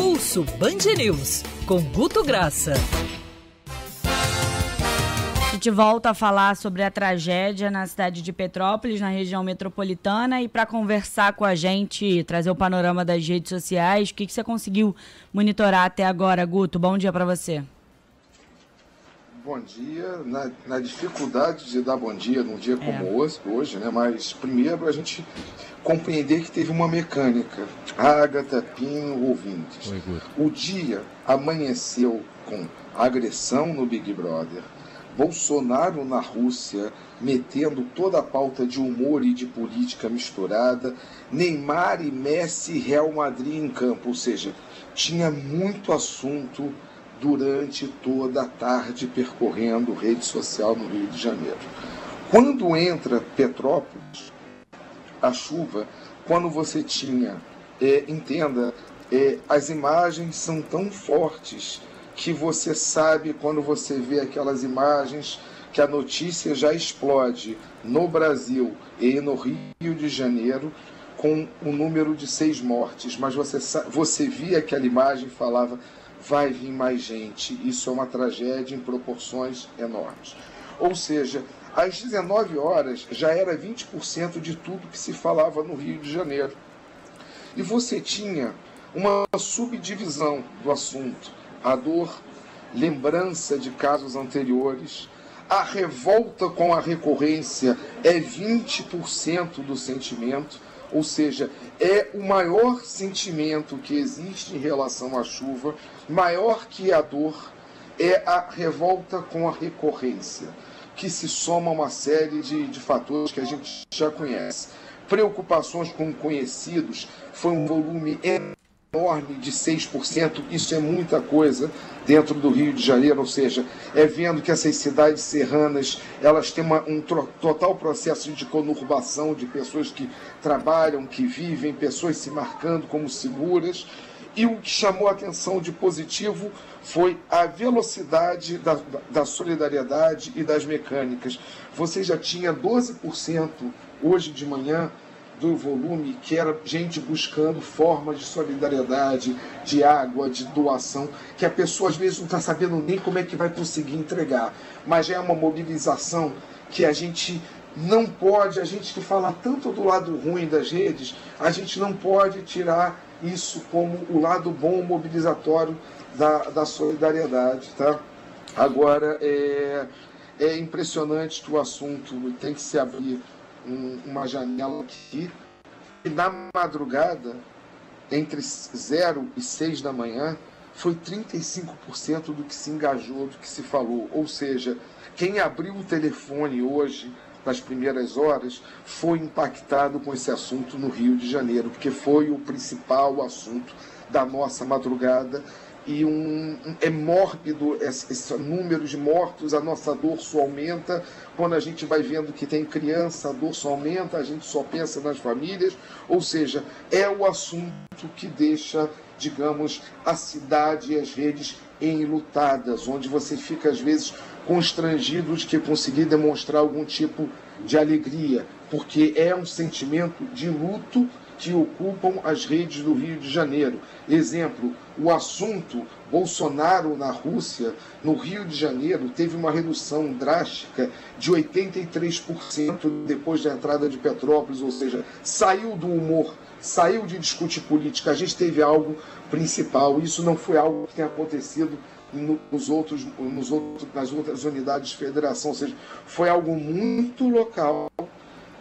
Pulso Band News, com Guto Graça. A gente volta a falar sobre a tragédia na cidade de Petrópolis, na região metropolitana, e para conversar com a gente, trazer o panorama das redes sociais, o que, que você conseguiu monitorar até agora, Guto? Bom dia para você. Bom dia. Na, na, dificuldade de dar bom dia num dia como é. hoje, hoje, né? Mas primeiro a gente compreender que teve uma mecânica. Agatha, Pinho, ouvintes. O dia amanheceu com agressão no Big Brother, Bolsonaro na Rússia metendo toda a pauta de humor e de política misturada, Neymar e Messi Real Madrid em campo, ou seja, tinha muito assunto durante toda a tarde percorrendo rede social no Rio de Janeiro. Quando entra Petrópolis, a chuva, quando você tinha, é, entenda, é, as imagens são tão fortes que você sabe quando você vê aquelas imagens que a notícia já explode no Brasil e no Rio de Janeiro com o número de seis mortes, mas você, você via aquela imagem e falava vai vir mais gente. Isso é uma tragédia em proporções enormes. Ou seja, às 19 horas já era 20% de tudo que se falava no Rio de Janeiro. E você tinha uma subdivisão do assunto, a dor, lembrança de casos anteriores, a revolta com a recorrência é 20% do sentimento, ou seja, é o maior sentimento que existe em relação à chuva, maior que a dor, é a revolta com a recorrência que se soma uma série de, de fatores que a gente já conhece. Preocupações com conhecidos foi um volume enorme de 6%, isso é muita coisa dentro do Rio de Janeiro, ou seja, é vendo que essas cidades serranas, elas têm uma, um total processo de conurbação de pessoas que trabalham, que vivem, pessoas se marcando como seguras, e o que chamou a atenção de positivo foi a velocidade da, da solidariedade e das mecânicas. Você já tinha 12% hoje de manhã do volume que era gente buscando formas de solidariedade, de água, de doação, que a pessoa às vezes não está sabendo nem como é que vai conseguir entregar. Mas é uma mobilização que a gente não pode, a gente que fala tanto do lado ruim das redes, a gente não pode tirar isso como o lado bom mobilizatório da, da solidariedade. Tá? Agora, é, é impressionante que o assunto tem que se abrir um, uma janela aqui. E na madrugada, entre 0 e 6 da manhã, foi 35% do que se engajou, do que se falou. Ou seja, quem abriu o telefone hoje nas primeiras horas, foi impactado com esse assunto no Rio de Janeiro, porque foi o principal assunto da nossa madrugada e um, é mórbido esse, esse, número de mortos, a nossa dor só aumenta. Quando a gente vai vendo que tem criança, a dor só aumenta, a gente só pensa nas famílias. Ou seja, é o assunto que deixa, digamos, a cidade e as redes enlutadas, onde você fica às vezes constrangido de que conseguir demonstrar algum tipo de alegria, porque é um sentimento de luto que ocupam as redes do Rio de Janeiro. Exemplo, o assunto Bolsonaro na Rússia, no Rio de Janeiro, teve uma redução drástica de 83% depois da entrada de Petrópolis, ou seja, saiu do humor, saiu de discutir política. A gente teve algo principal. Isso não foi algo que tenha acontecido nos outros, nos outros, nas outras unidades de federação, ou seja, foi algo muito local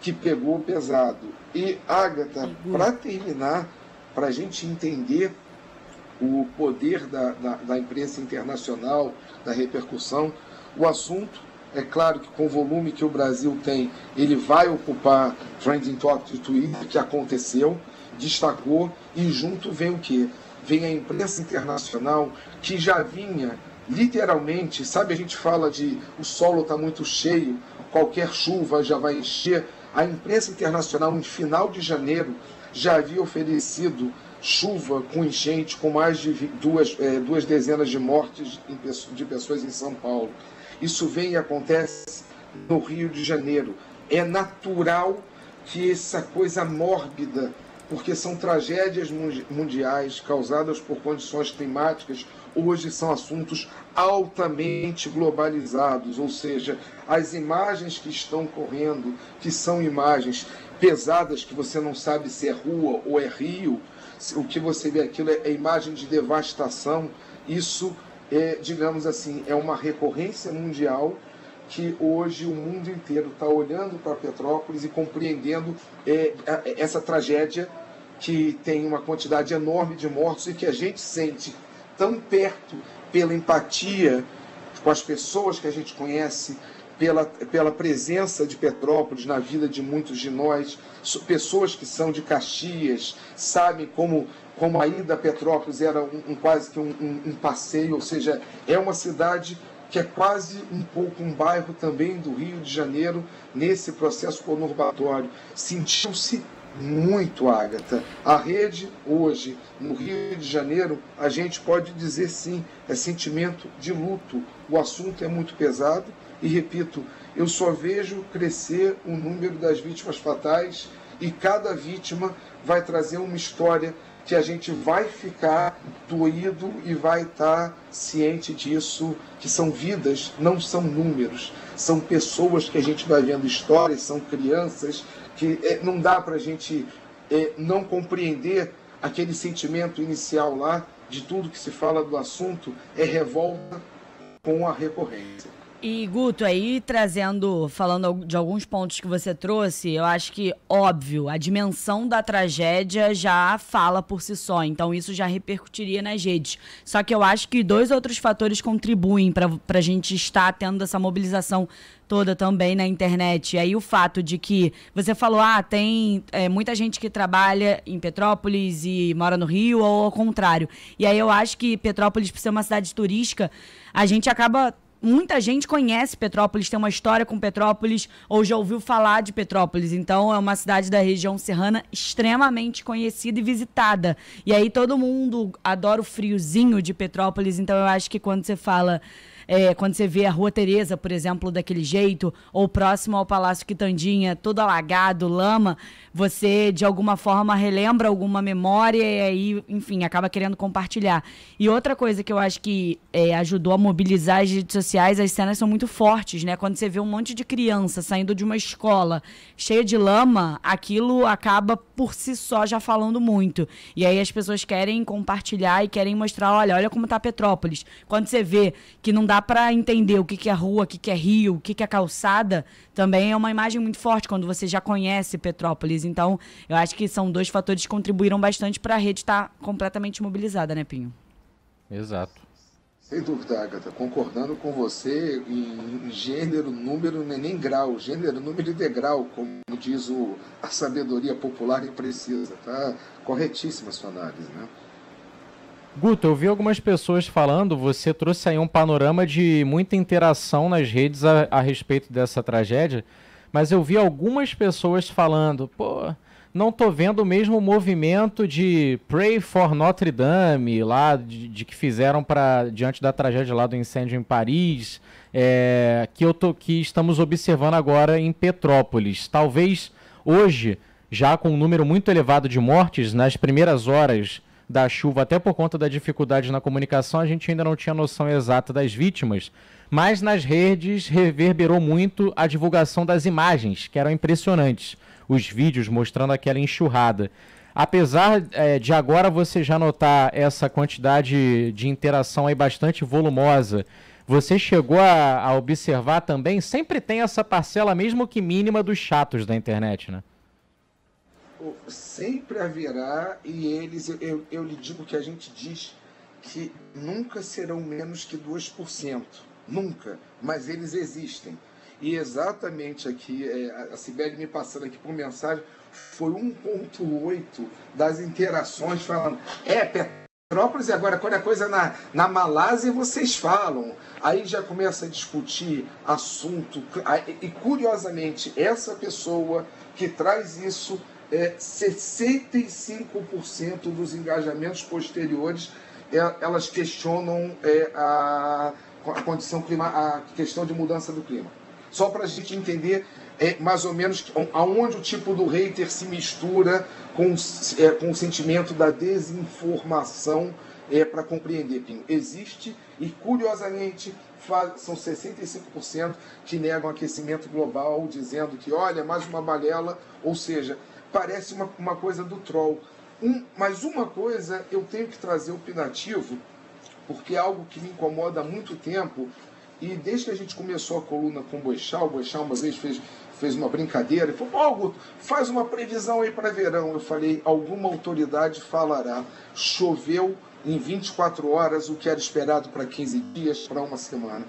que pegou pesado. E, Agatha, para terminar, para a gente entender o poder da, da, da, imprensa internacional, da repercussão, o assunto, é claro que com o volume que o Brasil tem, ele vai ocupar Trending Talk de Twitter, que aconteceu, destacou, e junto vem o quê? vem a imprensa internacional que já vinha literalmente, sabe, a gente fala de o solo está muito cheio, qualquer chuva já vai encher. A imprensa internacional, no final de janeiro, já havia oferecido chuva com enchente, com mais de duas, é, duas dezenas de mortes de pessoas em São Paulo. Isso vem e acontece no Rio de Janeiro. É natural que essa coisa mórbida porque são tragédias mundiais causadas por condições climáticas, hoje são assuntos altamente globalizados, ou seja, as imagens que estão correndo, que são imagens pesadas, que você não sabe se é rua ou é rio, o que você vê aquilo é, é imagem de devastação, isso é, digamos assim, é uma recorrência mundial que hoje o mundo inteiro está olhando para Petrópolis e compreendendo é, essa tragédia que tem uma quantidade enorme de mortos e que a gente sente tão perto pela empatia com as pessoas que a gente conhece, pela, pela presença de Petrópolis na vida de muitos de nós, pessoas que são de Caxias, sabem como, como a ida a Petrópolis era um, um quase que um, um, um passeio, ou seja, é uma cidade que é quase um pouco um bairro também do Rio de Janeiro nesse processo conurbatório. Sentiu-se muito, Ágata. A rede hoje, no Rio de Janeiro, a gente pode dizer sim, é sentimento de luto. O assunto é muito pesado e, repito, eu só vejo crescer o número das vítimas fatais e cada vítima vai trazer uma história que a gente vai ficar doído e vai estar ciente disso, que são vidas, não são números, são pessoas que a gente vai vendo histórias, são crianças, que é, não dá para a gente é, não compreender aquele sentimento inicial lá de tudo que se fala do assunto, é revolta com a recorrência. E Guto, aí trazendo, falando de alguns pontos que você trouxe, eu acho que, óbvio, a dimensão da tragédia já fala por si só, então isso já repercutiria nas redes. Só que eu acho que dois outros fatores contribuem para a gente estar tendo essa mobilização toda também na internet. E aí o fato de que você falou, ah, tem é, muita gente que trabalha em Petrópolis e mora no Rio, ou ao contrário. E aí eu acho que Petrópolis, por ser uma cidade turística, a gente acaba muita gente conhece Petrópolis, tem uma história com Petrópolis ou já ouviu falar de Petrópolis. Então é uma cidade da região serrana extremamente conhecida e visitada. E aí todo mundo adora o friozinho de Petrópolis. Então eu acho que quando você fala é, quando você vê a Rua Tereza, por exemplo, daquele jeito, ou próximo ao Palácio Quitandinha, todo alagado, lama, você de alguma forma relembra alguma memória e aí, enfim, acaba querendo compartilhar. E outra coisa que eu acho que é, ajudou a mobilizar as redes sociais, as cenas são muito fortes, né? Quando você vê um monte de criança saindo de uma escola cheia de lama, aquilo acaba por si só já falando muito. E aí as pessoas querem compartilhar e querem mostrar, olha, olha como tá Petrópolis. Quando você vê que não dá dá para entender o que, que é rua, o que, que é rio, o que, que é calçada, também é uma imagem muito forte quando você já conhece Petrópolis. Então, eu acho que são dois fatores que contribuíram bastante para a rede estar tá completamente mobilizada, né, Pinho? Exato. Sem dúvida, Agatha, concordando com você em gênero, número, nem grau, gênero, número e degrau, como diz o, a sabedoria popular e precisa, tá? Corretíssima a sua análise, né? Guto, eu vi algumas pessoas falando, você trouxe aí um panorama de muita interação nas redes a, a respeito dessa tragédia, mas eu vi algumas pessoas falando, pô, não tô vendo o mesmo movimento de Pray for Notre Dame, lá, de, de que fizeram para diante da tragédia lá do incêndio em Paris, é, que, eu tô, que estamos observando agora em Petrópolis. Talvez hoje, já com um número muito elevado de mortes, nas primeiras horas da chuva, até por conta da dificuldade na comunicação, a gente ainda não tinha noção exata das vítimas, mas nas redes reverberou muito a divulgação das imagens, que eram impressionantes. Os vídeos mostrando aquela enxurrada. Apesar é, de agora você já notar essa quantidade de interação aí bastante volumosa, você chegou a, a observar também? Sempre tem essa parcela, mesmo que mínima, dos chatos da internet, né? Sempre haverá, e eles, eu, eu, lhe digo que a gente diz que nunca serão menos que 2%. Nunca. Mas eles existem. E exatamente aqui, é, a Sibeli me passando aqui por mensagem, foi 1,8 das interações falando: é, Petrópolis, e agora quando é coisa na, na Malásia, vocês falam. Aí já começa a discutir assunto. E curiosamente, essa pessoa que traz isso é, 65% dos engajamentos posteriores é, elas questionam é, a, a condição clima, a questão de mudança do clima. Só para a gente entender é mais ou menos aonde o tipo do hater se mistura com, é, com o sentimento da desinformação é, para compreender, Pinho. Existe e, curiosamente, faz, são 65% que negam aquecimento global, dizendo que, olha, mais uma balela, ou seja, parece uma, uma coisa do troll. Um, mas uma coisa eu tenho que trazer opinativo, porque é algo que me incomoda há muito tempo, e desde que a gente começou a coluna com o Boixá, o Boixá uma vez fez fez uma brincadeira e falou: Ó, oh, faz uma previsão aí para verão. Eu falei: alguma autoridade falará. Choveu em 24 horas o que era esperado para 15 dias, para uma semana.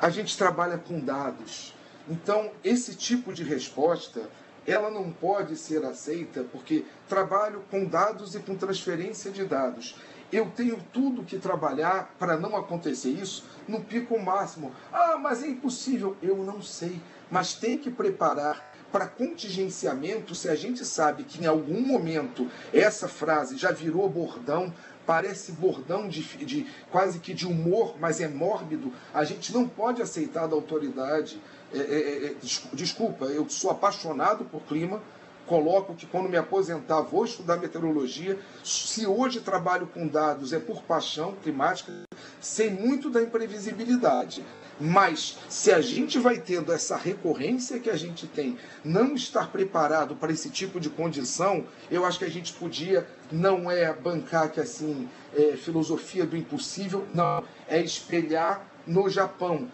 A gente trabalha com dados. Então, esse tipo de resposta ela não pode ser aceita porque trabalho com dados e com transferência de dados. Eu tenho tudo que trabalhar para não acontecer isso no pico máximo. Ah, mas é impossível. Eu não sei mas tem que preparar para contingenciamento se a gente sabe que em algum momento essa frase já virou bordão, parece bordão de, de, quase que de humor, mas é mórbido, a gente não pode aceitar da autoridade. É, é, é, é desculpa, eu sou apaixonado por clima, coloco que quando me aposentar vou estudar meteorologia. Se hoje trabalho com dados é por paixão climática, sei muito da imprevisibilidade. Mas se a gente vai tendo essa recorrência que a gente tem, não estar preparado para esse tipo de condição, eu acho que a gente podia, não é bancar que assim, é, filosofia do impossível, não, é espelhar no Japão,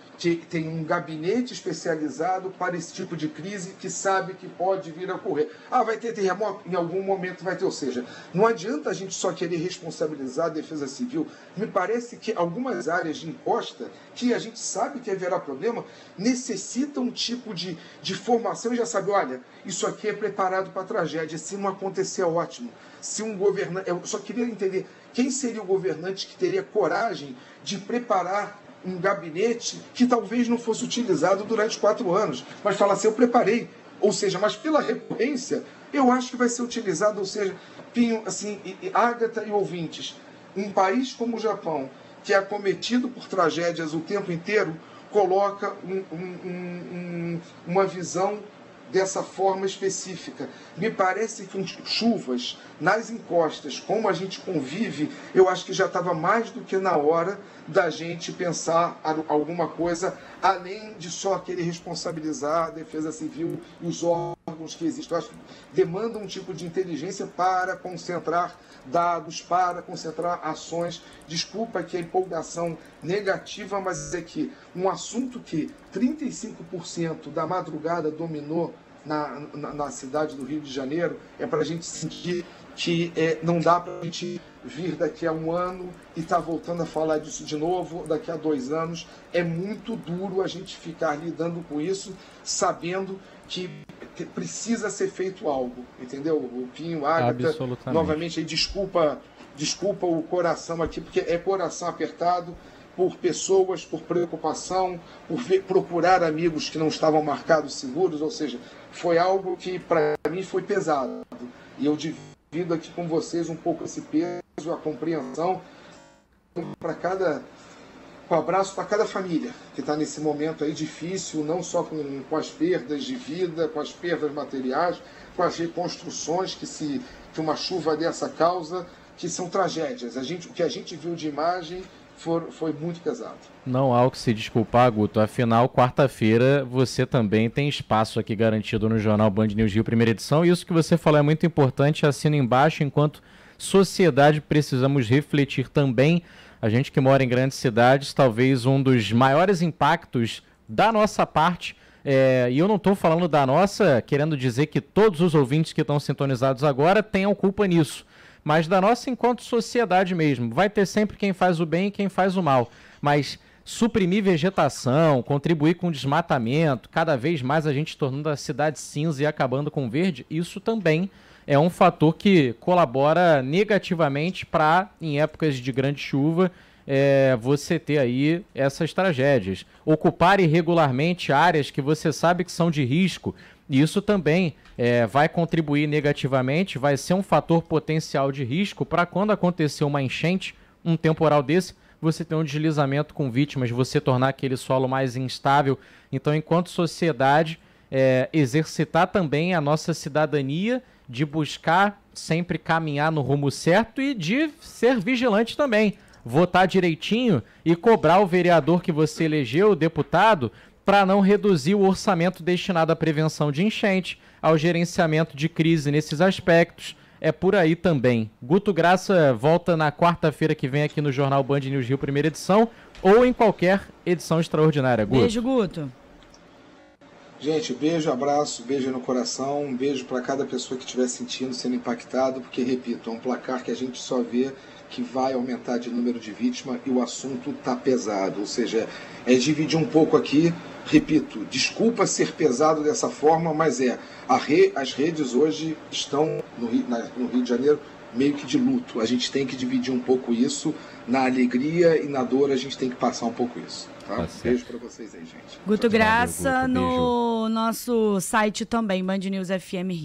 tem um gabinete especializado para esse tipo de crise que sabe que pode vir a ocorrer. Ah, vai ter terremoto? Em algum momento vai ter. Ou seja, não adianta a gente só querer responsabilizar a defesa civil. Me parece que algumas áreas de imposta, que a gente sabe que haverá problema, necessitam um tipo de, de formação e já sabe, olha, isso aqui é preparado para tragédia. Se não acontecer, é ótimo. Se um governante. Eu só queria entender quem seria o governante que teria coragem de preparar um gabinete que talvez não fosse utilizado durante quatro anos, mas fala assim, eu preparei. Ou seja, mas pela recorrência, eu acho que vai ser utilizado, ou seja, Pinho, assim, e, Ágata e ouvintes, um país como o Japão, que é acometido por tragédias o tempo inteiro, coloca um, um, um, uma visão dessa forma específica. Me parece que chuvas nas encostas, como a gente convive, eu acho que já estava mais do que na hora da gente pensar alguma coisa além de só querer responsabilizar a defesa civil e os órgãos que existem. Acho que demanda um tipo de inteligência para concentrar dados, para concentrar ações. Desculpa que a empolgação negativa, mas é que um assunto que 35% da madrugada dominou na, na, na, cidade do Rio de Janeiro é para a gente sentir que é, não dá para a gente vir daqui a um ano e estar tá voltando a falar disso de novo daqui a dois anos. É muito duro a gente ficar lidando com isso, sabendo que precisa ser feito algo, entendeu? O Pinho, Agatha, novamente aí desculpa, desculpa o coração aqui, porque é coração apertado por pessoas, por preocupação, por ver, procurar amigos que não estavam marcados seguros, ou seja, foi algo que para mim foi pesado. E eu divido aqui com vocês um pouco esse peso, a compreensão para cada um abraço para cada família que está nesse momento aí difícil, não só com, com as perdas de vida, com as perdas materiais, com as reconstruções que se que uma chuva dessa causa, que são tragédias. A gente, o que a gente viu de imagem for, foi muito pesado. Não há o que se desculpar, Guto. Afinal, quarta-feira você também tem espaço aqui garantido no jornal Band News Rio, primeira edição. E isso que você falou é muito importante. Assina embaixo, enquanto sociedade precisamos refletir também. A gente que mora em grandes cidades, talvez um dos maiores impactos da nossa parte. É, e eu não estou falando da nossa, querendo dizer que todos os ouvintes que estão sintonizados agora tenham culpa nisso mas da nossa enquanto sociedade mesmo. Vai ter sempre quem faz o bem e quem faz o mal, mas suprimir vegetação, contribuir com desmatamento, cada vez mais a gente tornando a cidade cinza e acabando com verde, isso também é um fator que colabora negativamente para, em épocas de grande chuva, é, você ter aí essas tragédias. Ocupar irregularmente áreas que você sabe que são de risco, isso também é, vai contribuir negativamente, vai ser um fator potencial de risco para quando acontecer uma enchente, um temporal desse, você ter um deslizamento com vítimas, você tornar aquele solo mais instável. Então, enquanto sociedade, é, exercitar também a nossa cidadania de buscar sempre caminhar no rumo certo e de ser vigilante também. Votar direitinho e cobrar o vereador que você elegeu, o deputado, para não reduzir o orçamento destinado à prevenção de enchente, ao gerenciamento de crise nesses aspectos. É por aí também. Guto Graça volta na quarta-feira que vem aqui no Jornal Band News Rio, primeira edição, ou em qualquer edição extraordinária. Guto. Beijo, Guto. Gente, beijo, abraço, beijo no coração, um beijo para cada pessoa que estiver sentindo, sendo impactado, porque, repito, é um placar que a gente só vê que vai aumentar de número de vítimas e o assunto tá pesado. Ou seja, é dividir um pouco aqui, repito, desculpa ser pesado dessa forma, mas é, re, as redes hoje estão no Rio, na, no Rio de Janeiro meio que de luto. A gente tem que dividir um pouco isso, na alegria e na dor a gente tem que passar um pouco isso. Tá? Tá beijo para vocês aí, gente. Guto Graça Valeu, Guto. no nosso site também, Band News FM Rio.